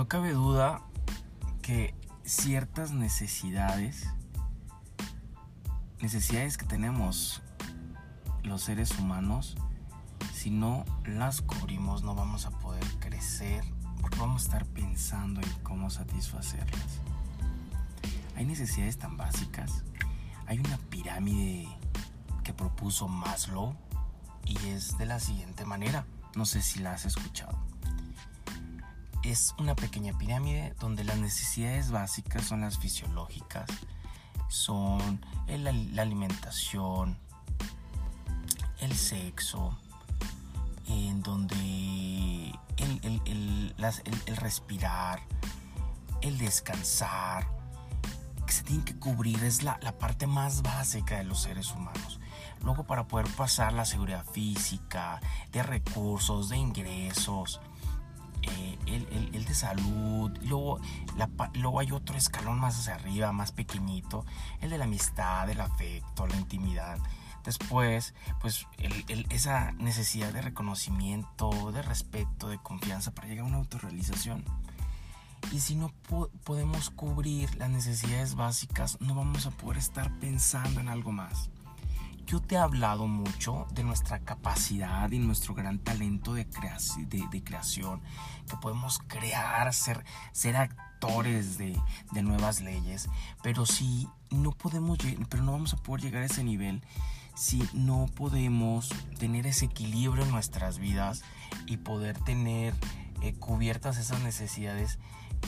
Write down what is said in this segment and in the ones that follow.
no cabe duda que ciertas necesidades, necesidades que tenemos los seres humanos, si no las cubrimos no vamos a poder crecer porque vamos a estar pensando en cómo satisfacerlas. Hay necesidades tan básicas. Hay una pirámide que propuso Maslow y es de la siguiente manera. No sé si la has escuchado. Es una pequeña pirámide donde las necesidades básicas son las fisiológicas, son la alimentación, el sexo, en donde el, respirar, el descansar, que se tiene que cubrir es la, parte más básica de los seres humanos. Luego para poder pasar la seguridad física, de recursos, de ingresos, eh, el, de salud, luego, luego hay otro escalón más hacia arriba, más pequeñito, el de la amistad, el afecto, la intimidad. Después, pues esa necesidad de reconocimiento, de respeto, de confianza para llegar a una autorrealización. Y si no podemos cubrir las necesidades básicas, no vamos a poder estar pensando en algo más. Yo te he hablado mucho de nuestra capacidad y nuestro gran talento de, creación, que podemos crear, ser, ser actores de, nuevas leyes, pero si no podemos, pero no vamos a poder llegar a ese nivel si no podemos tener ese equilibrio en nuestras vidas y poder tener eh, cubiertas esas necesidades,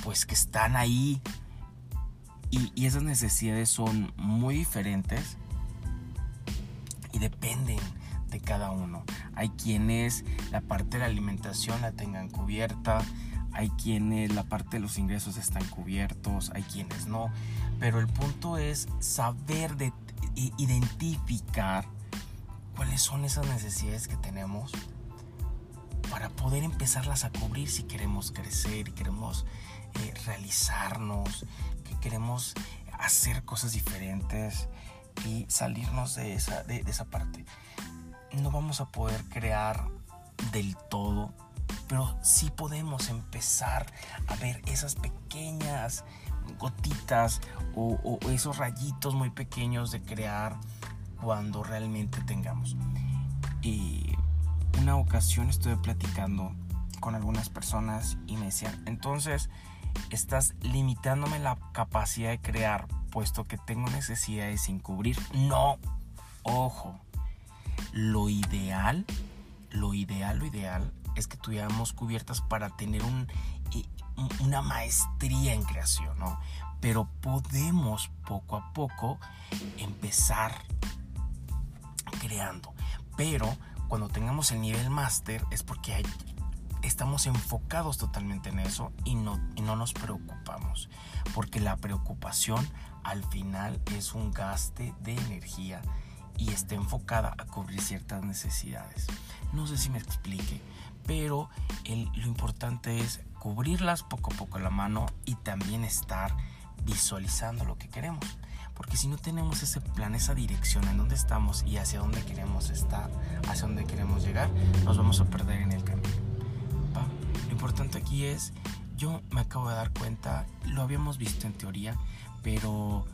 pues que están ahí. Y, esas necesidades son muy diferentes y dependen de cada uno. Hay quienes la parte de la alimentación la tengan cubierta, hay quienes la parte de los ingresos están cubiertos, hay quienes no. Pero el punto es saber de identificar cuáles son esas necesidades que tenemos para poder empezarlas a cubrir si queremos crecer queremos eh, realizarnos, que queremos hacer cosas diferentes y salirnos de esa, de esa parte. No vamos a poder crear del todo, pero sí podemos empezar a ver esas pequeñas gotitas o, esos rayitos muy pequeños de crear cuando realmente tengamos. Y una ocasión estuve platicando con algunas personas y me decían, entonces estás limitándome la capacidad de crear puesto que tengo necesidades sin cubrir. No, ojo, lo ideal, lo ideal, lo ideal es que tuviéramos cubiertas para tener un, una maestría en creación, ¿no? Pero podemos poco a poco empezar creando. Pero cuando tengamos el nivel máster es porque estamos enfocados totalmente en eso y no, y no nos preocupamos. Porque la preocupación al final es un gaste de energía y está enfocada a cubrir ciertas necesidades. No sé si me explique, pero lo importante es cubrirlas poco a poco la mano y también estar visualizando lo que queremos. Porque si no tenemos ese plan, esa dirección en dónde estamos y hacia dónde queremos estar, hacia dónde queremos llegar, nos vamos a perder en el camino. Importante aquí es, yo me acabo de dar cuenta, lo habíamos visto en teoría, pero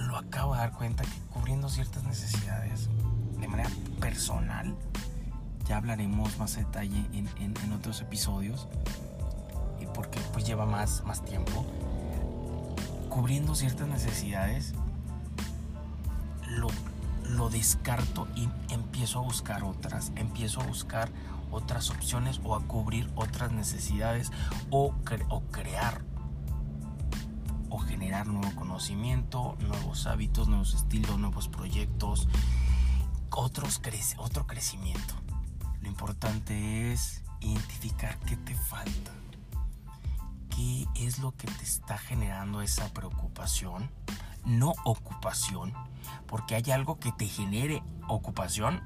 lo acabo de dar cuenta que cubriendo ciertas necesidades de manera personal, ya hablaremos más a detalle en, en, otros episodios, porque pues lleva más, más tiempo, cubriendo ciertas necesidades, lo, lo descarto y empiezo a buscar otras, empiezo a buscar otras opciones o a cubrir otras necesidades o, o crear o generar nuevo conocimiento, nuevos hábitos, nuevos estilos, nuevos proyectos, otros otro crecimiento. Lo importante es identificar qué te falta, qué es lo que te está generando esa preocupación, no ocupación, porque hay algo que te genere ocupación,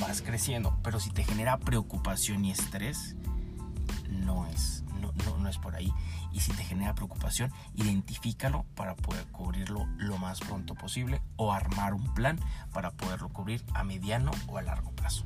vas creciendo, pero si te genera preocupación y estrés, no es, no, no, es por ahí. Y si te genera preocupación, identifícalo para poder cubrirlo lo más pronto posible o armar un plan para poderlo cubrir a mediano o a largo plazo.